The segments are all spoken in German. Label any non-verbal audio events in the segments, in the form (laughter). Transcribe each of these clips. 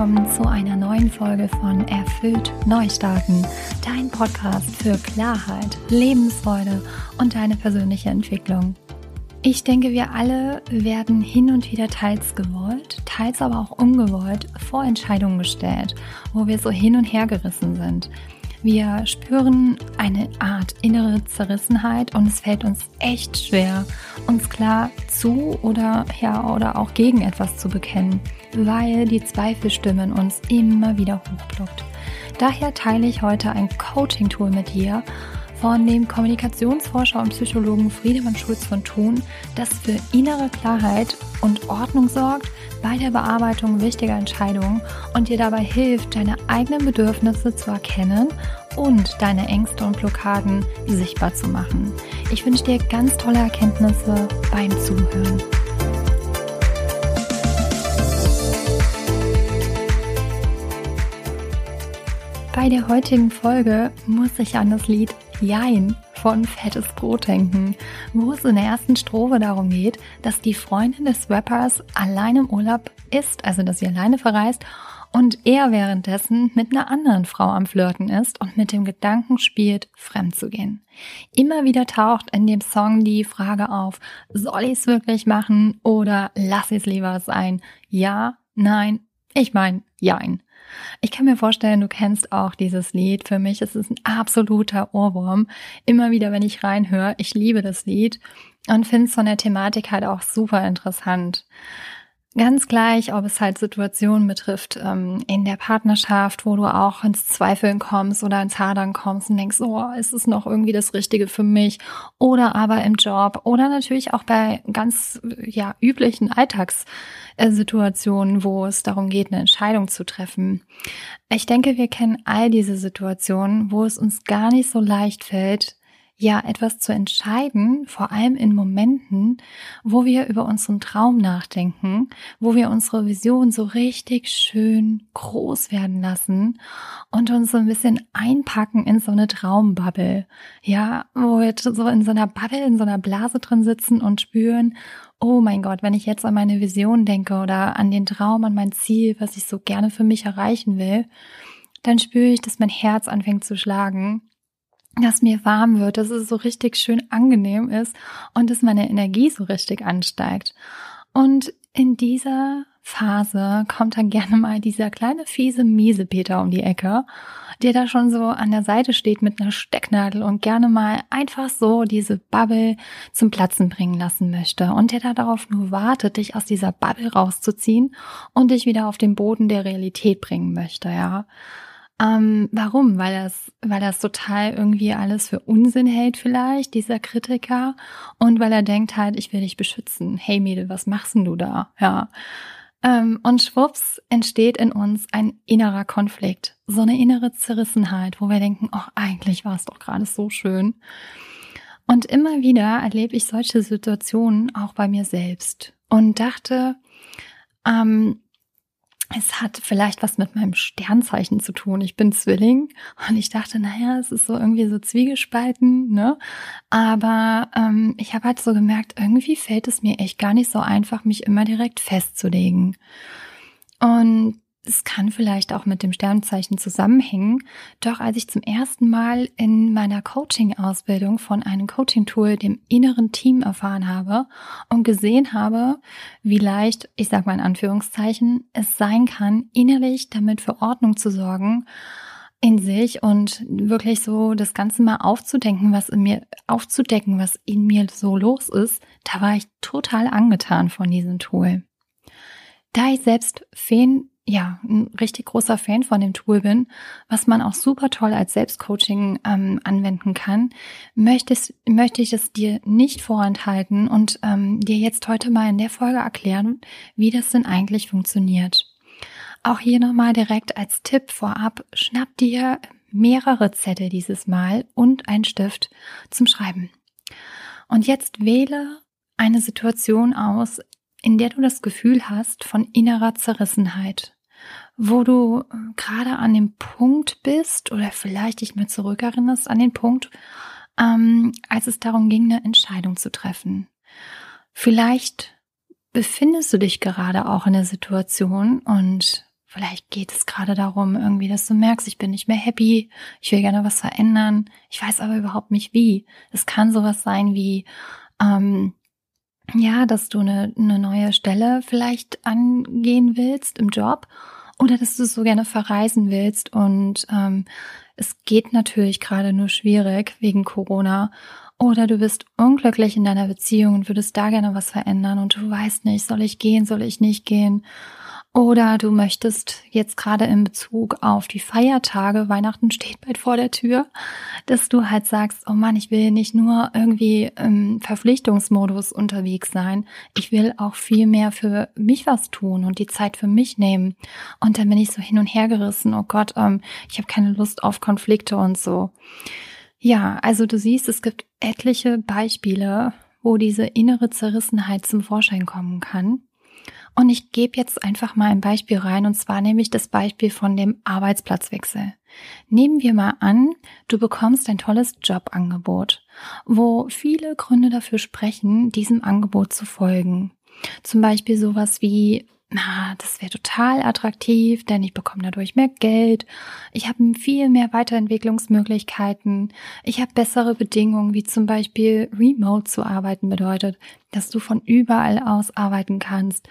willkommen zu einer neuen Folge von Erfüllt Neustarten, dein Podcast für Klarheit, Lebensfreude und deine persönliche Entwicklung. Ich denke, wir alle werden hin und wieder teils gewollt, teils aber auch ungewollt vor Entscheidungen gestellt, wo wir so hin und her gerissen sind. Wir spüren eine Art innere Zerrissenheit und es fällt uns echt schwer, uns klar zu oder ja oder auch gegen etwas zu bekennen, weil die Zweifelstimme in uns immer wieder hochploppt. Daher teile ich heute ein Coaching-Tool mit dir, von dem Kommunikationsforscher und Psychologen Friedemann Schulz von Thun, das für innere Klarheit und Ordnung sorgt bei der Bearbeitung wichtiger Entscheidungen und dir dabei hilft, deine eigenen Bedürfnisse zu erkennen und deine Ängste und Blockaden sichtbar zu machen. Ich wünsche dir ganz tolle Erkenntnisse beim Zuhören. Bei der heutigen Folge muss ich an das Lied Jein von Fettes Brot denken, wo es in der ersten Strophe darum geht, dass die Freundin des Rappers allein im Urlaub ist, also dass sie alleine verreist und er währenddessen mit einer anderen Frau am Flirten ist und mit dem Gedanken spielt, fremd zu gehen. Immer wieder taucht in dem Song die Frage auf, soll ich es wirklich machen oder lass es lieber sein? Ja, nein, ich meine, jein. Ich kann mir vorstellen, du kennst auch dieses Lied. Für mich ist es ein absoluter Ohrwurm. Immer wieder, wenn ich reinhöre, ich liebe das Lied und finde es von der Thematik halt auch super interessant. Ganz gleich, ob es halt Situationen betrifft ähm, in der Partnerschaft, wo du auch ins Zweifeln kommst oder ins Hadern kommst und denkst, oh, ist es noch irgendwie das Richtige für mich? Oder aber im Job oder natürlich auch bei ganz ja üblichen Alltagssituationen, wo es darum geht, eine Entscheidung zu treffen. Ich denke, wir kennen all diese Situationen, wo es uns gar nicht so leicht fällt, ja etwas zu entscheiden, vor allem in Momenten, wo wir über unseren Traum nachdenken, wo wir unsere Vision so richtig schön groß werden lassen und uns so ein bisschen einpacken in so eine Traumbubble. Ja, wo wir so in so einer Bubble, in so einer Blase drin sitzen und spüren, oh mein Gott, wenn ich jetzt an meine Vision denke oder an den Traum, an mein Ziel, was ich so gerne für mich erreichen will, dann spüre ich, dass mein Herz anfängt zu schlagen dass mir warm wird, dass es so richtig schön angenehm ist und dass meine Energie so richtig ansteigt. Und in dieser Phase kommt dann gerne mal dieser kleine fiese Miesepeter um die Ecke, der da schon so an der Seite steht mit einer Stecknadel und gerne mal einfach so diese Bubble zum Platzen bringen lassen möchte und der da darauf nur wartet, dich aus dieser Bubble rauszuziehen und dich wieder auf den Boden der Realität bringen möchte, ja. Ähm, warum? Weil das, weil das total irgendwie alles für Unsinn hält vielleicht, dieser Kritiker. Und weil er denkt halt, ich will dich beschützen. Hey Mädel, was machst denn du da? Ja. Ähm, und schwupps entsteht in uns ein innerer Konflikt. So eine innere Zerrissenheit, wo wir denken, oh, eigentlich war es doch gerade so schön. Und immer wieder erlebe ich solche Situationen auch bei mir selbst und dachte, ähm, es hat vielleicht was mit meinem Sternzeichen zu tun. Ich bin Zwilling und ich dachte, naja, es ist so irgendwie so zwiegespalten, ne? Aber ähm, ich habe halt so gemerkt, irgendwie fällt es mir echt gar nicht so einfach, mich immer direkt festzulegen. Und es kann vielleicht auch mit dem Sternzeichen zusammenhängen. Doch als ich zum ersten Mal in meiner Coaching-Ausbildung von einem Coaching-Tool, dem inneren Team, erfahren habe und gesehen habe, wie leicht, ich sage mal in Anführungszeichen, es sein kann, innerlich damit für Ordnung zu sorgen, in sich und wirklich so das Ganze mal aufzudenken, was in mir, aufzudecken, was in mir so los ist, da war ich total angetan von diesem Tool. Da ich selbst Fan ja, ein richtig großer Fan von dem Tool bin, was man auch super toll als Selbstcoaching ähm, anwenden kann, möchte, es, möchte ich es dir nicht vorenthalten und ähm, dir jetzt heute mal in der Folge erklären, wie das denn eigentlich funktioniert. Auch hier nochmal direkt als Tipp vorab, schnapp dir mehrere Zettel dieses Mal und einen Stift zum Schreiben. Und jetzt wähle eine Situation aus, in der du das Gefühl hast von innerer Zerrissenheit wo du äh, gerade an dem Punkt bist oder vielleicht dich mal zurückerinnerst an den Punkt, ähm, als es darum ging, eine Entscheidung zu treffen. Vielleicht befindest du dich gerade auch in der Situation und Vielleicht geht es gerade darum, irgendwie, dass du merkst, ich bin nicht mehr happy, ich will gerne was verändern, ich weiß aber überhaupt nicht wie. Es kann sowas sein wie, ähm, ja, dass du eine, eine neue Stelle vielleicht angehen willst im Job oder dass du so gerne verreisen willst. Und ähm, es geht natürlich gerade nur schwierig wegen Corona. Oder du bist unglücklich in deiner Beziehung und würdest da gerne was verändern. Und du weißt nicht, soll ich gehen, soll ich nicht gehen oder du möchtest jetzt gerade in Bezug auf die Feiertage, Weihnachten steht bald vor der Tür, dass du halt sagst, oh Mann, ich will nicht nur irgendwie im Verpflichtungsmodus unterwegs sein, ich will auch viel mehr für mich was tun und die Zeit für mich nehmen. Und dann bin ich so hin und her gerissen, oh Gott, ähm, ich habe keine Lust auf Konflikte und so. Ja, also du siehst, es gibt etliche Beispiele, wo diese innere Zerrissenheit zum Vorschein kommen kann. Und ich gebe jetzt einfach mal ein Beispiel rein, und zwar nämlich das Beispiel von dem Arbeitsplatzwechsel. Nehmen wir mal an, du bekommst ein tolles Jobangebot, wo viele Gründe dafür sprechen, diesem Angebot zu folgen. Zum Beispiel sowas wie na, das wäre total attraktiv, denn ich bekomme dadurch mehr Geld, ich habe viel mehr Weiterentwicklungsmöglichkeiten, ich habe bessere Bedingungen, wie zum Beispiel remote zu arbeiten bedeutet, dass du von überall aus arbeiten kannst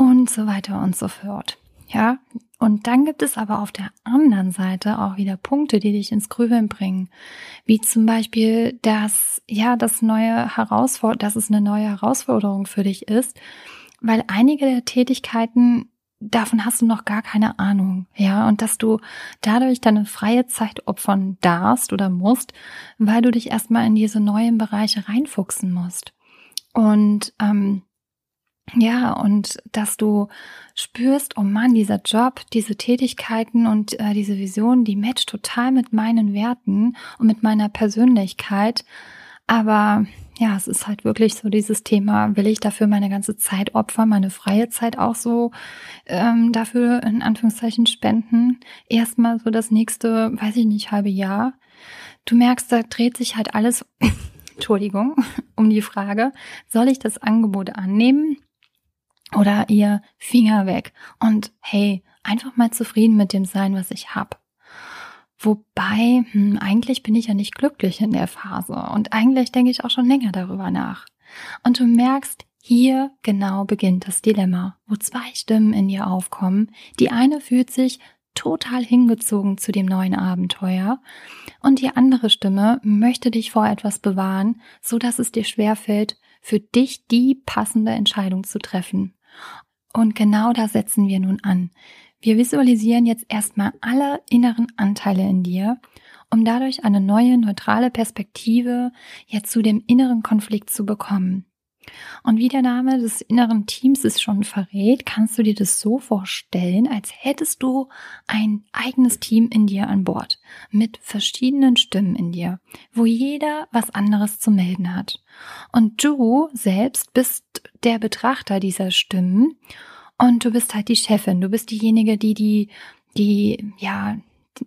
und so weiter und so fort. Ja, und dann gibt es aber auf der anderen Seite auch wieder Punkte, die dich ins Grübeln bringen, wie zum Beispiel, dass ja das neue Herausforderung, dass es eine neue Herausforderung für dich ist, weil einige der Tätigkeiten davon hast du noch gar keine Ahnung, ja, und dass du dadurch deine freie Zeit opfern darfst oder musst, weil du dich erstmal in diese neuen Bereiche reinfuchsen musst. Und ähm, ja, und dass du spürst, oh Mann, dieser Job, diese Tätigkeiten und äh, diese Vision, die matcht total mit meinen Werten und mit meiner Persönlichkeit. Aber ja, es ist halt wirklich so dieses Thema, will ich dafür meine ganze Zeit opfern, meine freie Zeit auch so ähm, dafür in Anführungszeichen spenden. Erstmal so das nächste, weiß ich nicht, halbe Jahr. Du merkst, da dreht sich halt alles, (coughs) Entschuldigung, (laughs) um die Frage, soll ich das Angebot annehmen oder ihr Finger weg und hey, einfach mal zufrieden mit dem sein, was ich habe. Wobei, hm, eigentlich bin ich ja nicht glücklich in der Phase und eigentlich denke ich auch schon länger darüber nach. Und du merkst, hier genau beginnt das Dilemma, wo zwei Stimmen in dir aufkommen. Die eine fühlt sich total hingezogen zu dem neuen Abenteuer und die andere Stimme möchte dich vor etwas bewahren, so dass es dir schwerfällt, für dich die passende Entscheidung zu treffen. Und genau da setzen wir nun an. Wir visualisieren jetzt erstmal alle inneren Anteile in dir, um dadurch eine neue, neutrale Perspektive jetzt zu dem inneren Konflikt zu bekommen. Und wie der Name des inneren Teams es schon verrät, kannst du dir das so vorstellen, als hättest du ein eigenes Team in dir an Bord mit verschiedenen Stimmen in dir, wo jeder was anderes zu melden hat. Und du selbst bist der Betrachter dieser Stimmen und du bist halt die Chefin, du bist diejenige, die die, die, ja,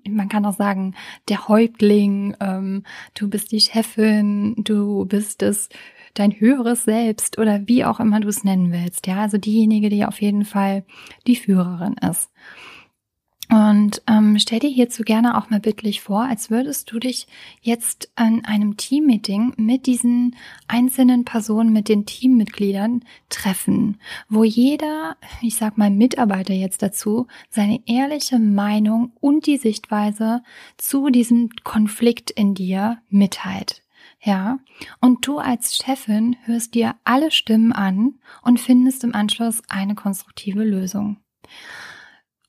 man kann auch sagen, der Häuptling, ähm, du bist die Chefin, du bist es dein höheres Selbst oder wie auch immer du es nennen willst. Ja, also diejenige, die auf jeden Fall die Führerin ist. Und ähm, stell dir hierzu gerne auch mal bildlich vor, als würdest du dich jetzt an einem Teammeeting mit diesen einzelnen Personen, mit den Teammitgliedern treffen, wo jeder, ich sag mal Mitarbeiter jetzt dazu, seine ehrliche Meinung und die Sichtweise zu diesem Konflikt in dir mitteilt. Ja, und du als Chefin hörst dir alle Stimmen an und findest im Anschluss eine konstruktive Lösung.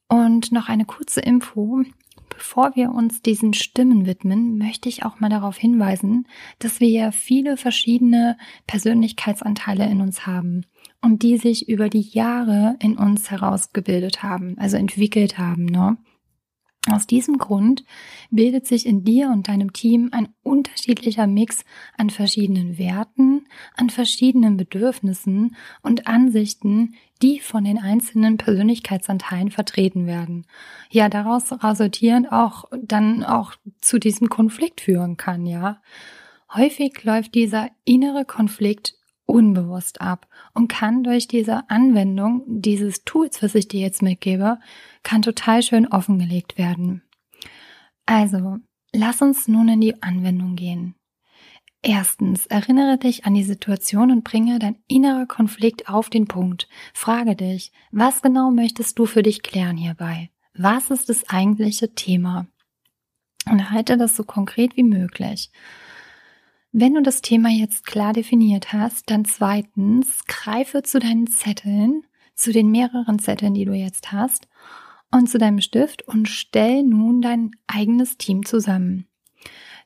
Und noch eine kurze Info. Bevor wir uns diesen Stimmen widmen, möchte ich auch mal darauf hinweisen, dass wir ja viele verschiedene Persönlichkeitsanteile in uns haben und die sich über die Jahre in uns herausgebildet haben, also entwickelt haben. Ne? Aus diesem Grund bildet sich in dir und deinem Team ein unterschiedlicher Mix an verschiedenen Werten, an verschiedenen Bedürfnissen und Ansichten, die von den einzelnen Persönlichkeitsanteilen vertreten werden. Ja, daraus resultierend auch dann auch zu diesem Konflikt führen kann, ja. Häufig läuft dieser innere Konflikt unbewusst ab und kann durch diese Anwendung dieses Tools, was ich dir jetzt mitgebe, kann total schön offengelegt werden. Also, lass uns nun in die Anwendung gehen. Erstens, erinnere dich an die Situation und bringe dein innerer Konflikt auf den Punkt. Frage dich, was genau möchtest du für dich klären hierbei? Was ist das eigentliche Thema? Und halte das so konkret wie möglich. Wenn du das Thema jetzt klar definiert hast, dann zweitens, greife zu deinen Zetteln, zu den mehreren Zetteln, die du jetzt hast, und zu deinem Stift und stell nun dein eigenes Team zusammen.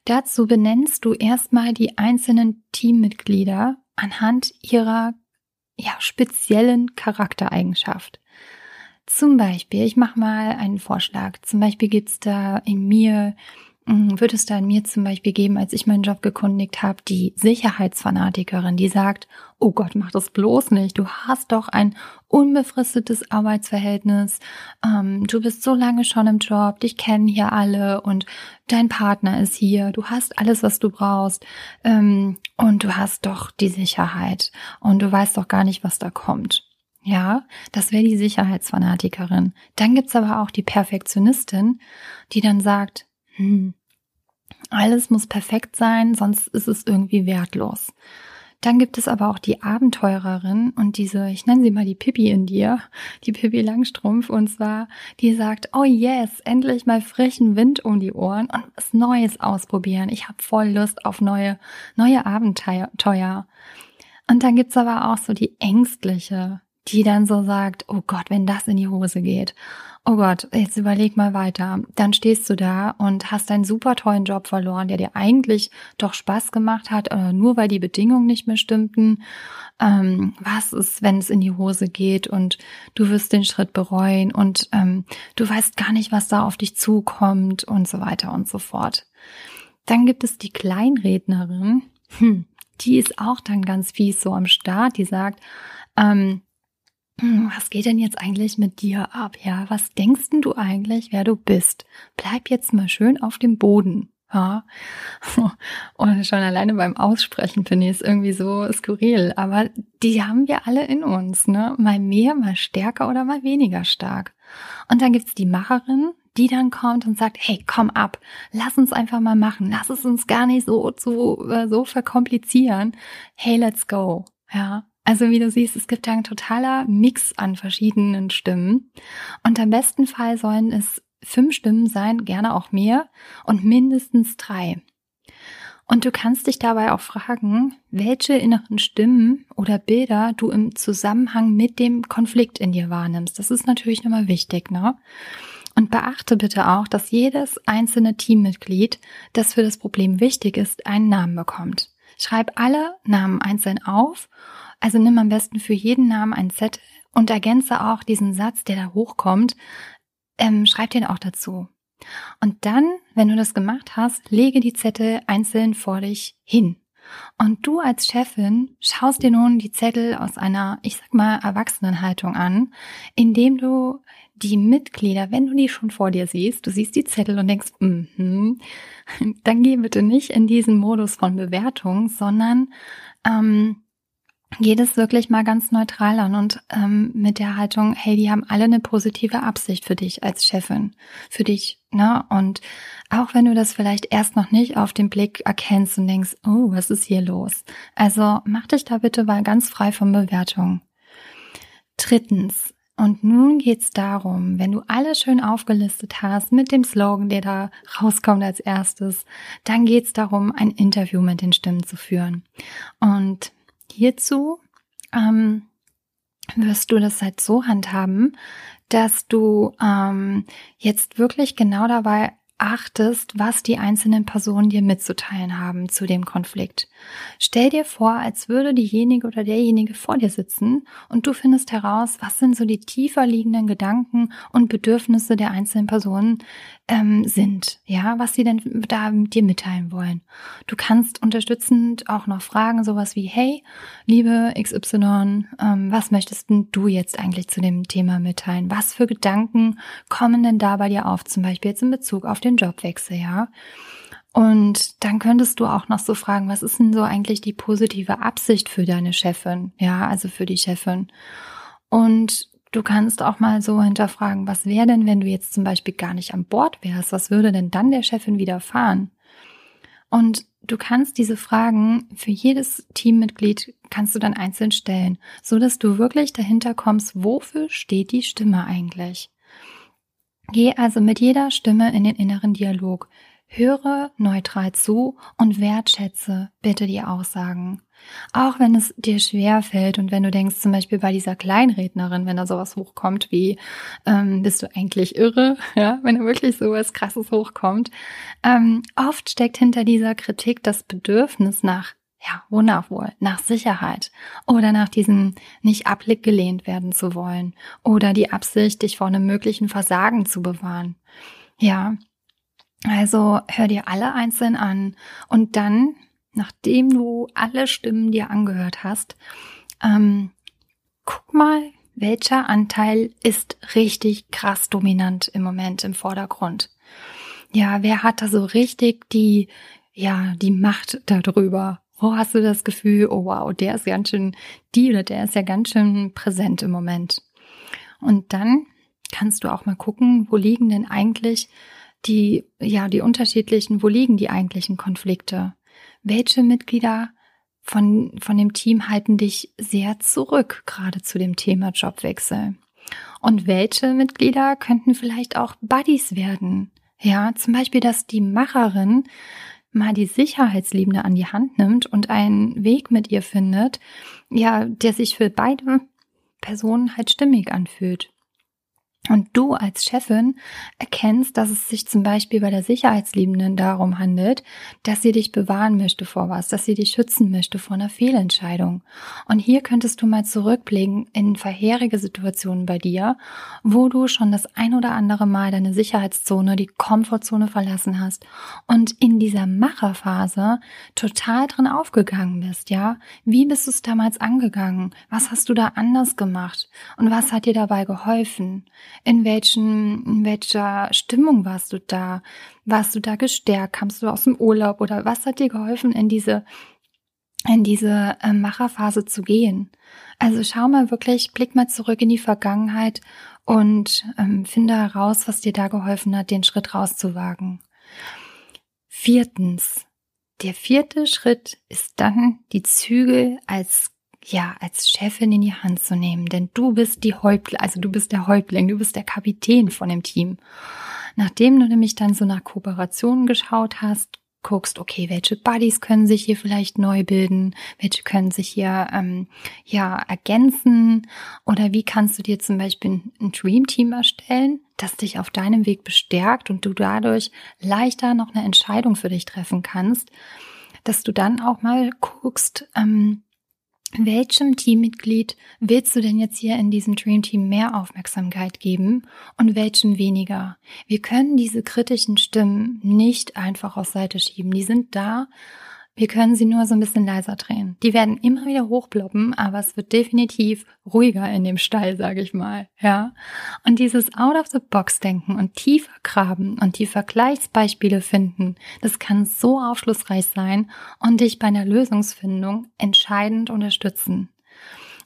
Dazu benennst du erstmal die einzelnen Teammitglieder anhand ihrer ja, speziellen Charaktereigenschaft. Zum Beispiel, ich mache mal einen Vorschlag. Zum Beispiel gibt's da in mir wird es da in mir zum Beispiel geben, als ich meinen Job gekundigt habe, die Sicherheitsfanatikerin, die sagt, oh Gott, mach das bloß nicht, du hast doch ein unbefristetes Arbeitsverhältnis, ähm, du bist so lange schon im Job, dich kennen hier alle und dein Partner ist hier, du hast alles, was du brauchst. Ähm, und du hast doch die Sicherheit. Und du weißt doch gar nicht, was da kommt. Ja, das wäre die Sicherheitsfanatikerin. Dann gibt's aber auch die Perfektionistin, die dann sagt, hm, alles muss perfekt sein, sonst ist es irgendwie wertlos. Dann gibt es aber auch die Abenteurerin und diese, ich nenne sie mal die Pippi in dir, die Pippi Langstrumpf, und zwar, die sagt, oh yes, endlich mal frischen Wind um die Ohren und was Neues ausprobieren. Ich habe voll Lust auf neue, neue Abenteuer. Und dann gibt's aber auch so die Ängstliche, die dann so sagt, oh Gott, wenn das in die Hose geht. Oh Gott, jetzt überleg mal weiter. Dann stehst du da und hast einen super tollen Job verloren, der dir eigentlich doch Spaß gemacht hat, äh, nur weil die Bedingungen nicht mehr stimmten. Ähm, was ist, wenn es in die Hose geht und du wirst den Schritt bereuen und ähm, du weißt gar nicht, was da auf dich zukommt und so weiter und so fort. Dann gibt es die Kleinrednerin. Hm, die ist auch dann ganz fies so am Start. Die sagt, ähm, hm, was geht denn jetzt eigentlich mit dir ab? Ja, was denkst denn du eigentlich, wer du bist? Bleib jetzt mal schön auf dem Boden. Ja, (laughs) und schon alleine beim Aussprechen finde ich es irgendwie so skurril. Aber die haben wir alle in uns, ne? Mal mehr, mal stärker oder mal weniger stark. Und dann gibt's die Macherin, die dann kommt und sagt, hey, komm ab, lass uns einfach mal machen, lass es uns gar nicht so, so, äh, so verkomplizieren. Hey, let's go. Ja, also wie du siehst, es gibt da ein totaler Mix an verschiedenen Stimmen. Und am besten Fall sollen es fünf Stimmen sein, gerne auch mehr und mindestens drei. Und du kannst dich dabei auch fragen, welche inneren Stimmen oder Bilder du im Zusammenhang mit dem Konflikt in dir wahrnimmst. Das ist natürlich nochmal wichtig, ne? Und beachte bitte auch, dass jedes einzelne Teammitglied, das für das Problem wichtig ist, einen Namen bekommt. Schreib alle Namen einzeln auf also nimm am besten für jeden Namen ein Zettel und ergänze auch diesen Satz, der da hochkommt, ähm, schreib den auch dazu. Und dann, wenn du das gemacht hast, lege die Zettel einzeln vor dich hin. Und du als Chefin schaust dir nun die Zettel aus einer, ich sag mal, Erwachsenenhaltung an, indem du die Mitglieder, wenn du die schon vor dir siehst, du siehst die Zettel und denkst, mm -hmm, (laughs) dann geh bitte nicht in diesen Modus von Bewertung, sondern ähm, geht es wirklich mal ganz neutral an und ähm, mit der Haltung, hey, die haben alle eine positive Absicht für dich als Chefin, für dich, ne? Und auch wenn du das vielleicht erst noch nicht auf den Blick erkennst und denkst, oh, was ist hier los? Also mach dich da bitte mal ganz frei von Bewertung. Drittens, und nun geht's darum, wenn du alles schön aufgelistet hast mit dem Slogan, der da rauskommt als erstes, dann geht's darum, ein Interview mit den Stimmen zu führen. Und hierzu ähm, wirst du das halt so handhaben, dass du ähm, jetzt wirklich genau dabei achtest, was die einzelnen Personen dir mitzuteilen haben zu dem Konflikt. Stell dir vor, als würde diejenige oder derjenige vor dir sitzen und du findest heraus, was sind so die tiefer liegenden Gedanken und Bedürfnisse der einzelnen Personen ähm, sind, ja, was sie denn da mit dir mitteilen wollen. Du kannst unterstützend auch noch fragen, sowas wie, hey, liebe XY, ähm, was möchtest denn du jetzt eigentlich zu dem Thema mitteilen? Was für Gedanken kommen denn da bei dir auf, zum Beispiel jetzt in Bezug auf den Jobwechsel, ja? Und dann könntest du auch noch so fragen, was ist denn so eigentlich die positive Absicht für deine Chefin? Ja, also für die Chefin. Und du kannst auch mal so hinterfragen, was wäre denn, wenn du jetzt zum Beispiel gar nicht an Bord wärst? Was würde denn dann der Chefin widerfahren? Und du kannst diese Fragen für jedes Teammitglied kannst du dann einzeln stellen, so dass du wirklich dahinter kommst, wofür steht die Stimme eigentlich? Geh also mit jeder Stimme in den inneren Dialog. Höre neutral zu und wertschätze bitte die Aussagen. Auch wenn es dir schwer fällt und wenn du denkst, zum Beispiel bei dieser Kleinrednerin, wenn da sowas hochkommt wie, ähm, bist du eigentlich irre, (laughs) ja, wenn da wirklich sowas krasses hochkommt, ähm, oft steckt hinter dieser Kritik das Bedürfnis nach ja, wonach? Nach Sicherheit oder nach diesem nicht abgelehnt werden zu wollen oder die Absicht, dich vor einem möglichen Versagen zu bewahren. Ja, also hör dir alle einzeln an und dann, nachdem du alle Stimmen dir angehört hast, ähm, guck mal, welcher Anteil ist richtig krass dominant im Moment im Vordergrund. Ja, wer hat da so richtig die, ja, die Macht darüber? Wo hast du das Gefühl, oh wow, der ist ganz schön, die oder der ist ja ganz schön präsent im Moment. Und dann kannst du auch mal gucken, wo liegen denn eigentlich die, ja, die unterschiedlichen, wo liegen die eigentlichen Konflikte? Welche Mitglieder von, von dem Team halten dich sehr zurück, gerade zu dem Thema Jobwechsel? Und welche Mitglieder könnten vielleicht auch Buddies werden? Ja, zum Beispiel, dass die Macherin mal die Sicherheitsliebende an die Hand nimmt und einen Weg mit ihr findet, ja, der sich für beide Personen halt stimmig anfühlt. Und du als Chefin erkennst, dass es sich zum Beispiel bei der Sicherheitsliebenden darum handelt, dass sie dich bewahren möchte vor was, dass sie dich schützen möchte vor einer Fehlentscheidung. Und hier könntest du mal zurückblicken in vorherige Situationen bei dir, wo du schon das ein oder andere Mal deine Sicherheitszone, die Komfortzone verlassen hast und in dieser Macherphase total drin aufgegangen bist, ja? Wie bist du es damals angegangen? Was hast du da anders gemacht? Und was hat dir dabei geholfen? In welchen, in welcher Stimmung warst du da? Warst du da gestärkt? Kamst du aus dem Urlaub oder was hat dir geholfen, in diese, in diese äh, Macherphase zu gehen? Also schau mal wirklich, blick mal zurück in die Vergangenheit und ähm, finde heraus, was dir da geholfen hat, den Schritt rauszuwagen. Viertens. Der vierte Schritt ist dann, die Zügel als ja, als Chefin in die Hand zu nehmen, denn du bist die Häuptling, also du bist der Häuptling, du bist der Kapitän von dem Team. Nachdem du nämlich dann so nach Kooperationen geschaut hast, guckst, okay, welche Buddies können sich hier vielleicht neu bilden, welche können sich hier ähm, ja ergänzen oder wie kannst du dir zum Beispiel ein Dream Team erstellen, das dich auf deinem Weg bestärkt und du dadurch leichter noch eine Entscheidung für dich treffen kannst, dass du dann auch mal guckst, ähm, welchem Teammitglied willst du denn jetzt hier in diesem Dream Team mehr Aufmerksamkeit geben und welchem weniger? Wir können diese kritischen Stimmen nicht einfach aus Seite schieben. Die sind da wir können sie nur so ein bisschen leiser drehen. Die werden immer wieder hochploppen, aber es wird definitiv ruhiger in dem Stall, sage ich mal. Ja. Und dieses Out-of-the-Box-Denken und tiefer graben und die Vergleichsbeispiele finden, das kann so aufschlussreich sein und dich bei einer Lösungsfindung entscheidend unterstützen.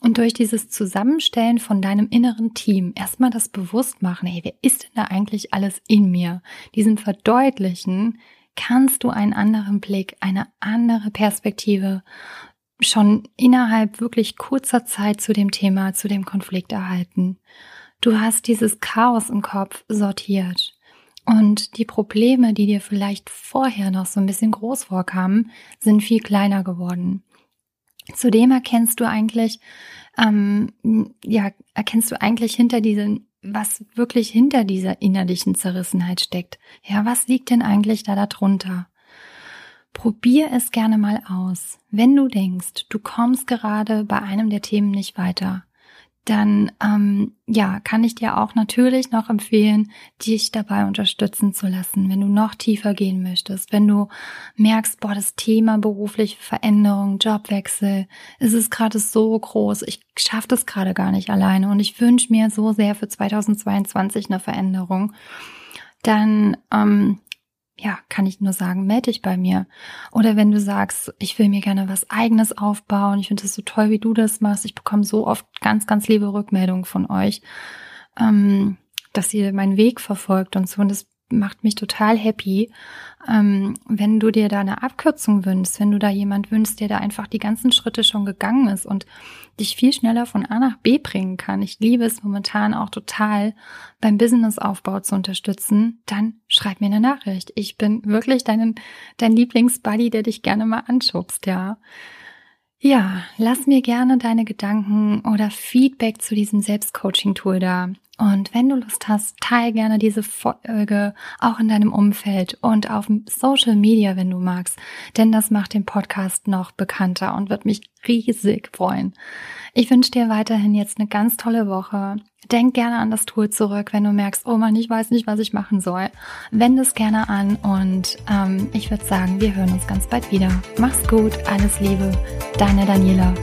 Und durch dieses Zusammenstellen von deinem inneren Team erstmal das Bewusstmachen, hey, wer ist denn da eigentlich alles in mir? Diesem Verdeutlichen, kannst du einen anderen Blick, eine andere Perspektive schon innerhalb wirklich kurzer Zeit zu dem Thema, zu dem Konflikt erhalten. Du hast dieses Chaos im Kopf sortiert. Und die Probleme, die dir vielleicht vorher noch so ein bisschen groß vorkamen, sind viel kleiner geworden. Zudem erkennst du eigentlich, ähm, ja, erkennst du eigentlich hinter diesen was wirklich hinter dieser innerlichen Zerrissenheit steckt. Ja, was liegt denn eigentlich da darunter? Probier es gerne mal aus. Wenn du denkst, du kommst gerade bei einem der Themen nicht weiter, dann ähm, ja, kann ich dir auch natürlich noch empfehlen, dich dabei unterstützen zu lassen, wenn du noch tiefer gehen möchtest, wenn du merkst, boah, das Thema berufliche Veränderung, Jobwechsel, es ist gerade so groß, ich schaffe das gerade gar nicht alleine und ich wünsche mir so sehr für 2022 eine Veränderung, dann ähm, ja, kann ich nur sagen, melde dich bei mir. Oder wenn du sagst, ich will mir gerne was eigenes aufbauen, ich finde es so toll, wie du das machst. Ich bekomme so oft ganz, ganz liebe Rückmeldungen von euch, ähm, dass ihr meinen Weg verfolgt und so. Und das macht mich total happy. Ähm, wenn du dir da eine Abkürzung wünschst, wenn du da jemand wünschst, der da einfach die ganzen Schritte schon gegangen ist und dich viel schneller von A nach B bringen kann. Ich liebe es momentan auch total beim Businessaufbau zu unterstützen. Dann schreib mir eine Nachricht. Ich bin wirklich dein, dein Lieblingsbuddy, der dich gerne mal anschubst, ja. Ja, lass mir gerne deine Gedanken oder Feedback zu diesem Selbstcoaching-Tool da. Und wenn du Lust hast, teile gerne diese Folge auch in deinem Umfeld und auf Social Media, wenn du magst, denn das macht den Podcast noch bekannter und wird mich riesig freuen. Ich wünsche dir weiterhin jetzt eine ganz tolle Woche. Denk gerne an das Tool zurück, wenn du merkst, oh Mann, ich weiß nicht, was ich machen soll. Wende es gerne an und ähm, ich würde sagen, wir hören uns ganz bald wieder. Mach's gut, alles Liebe, deine Daniela.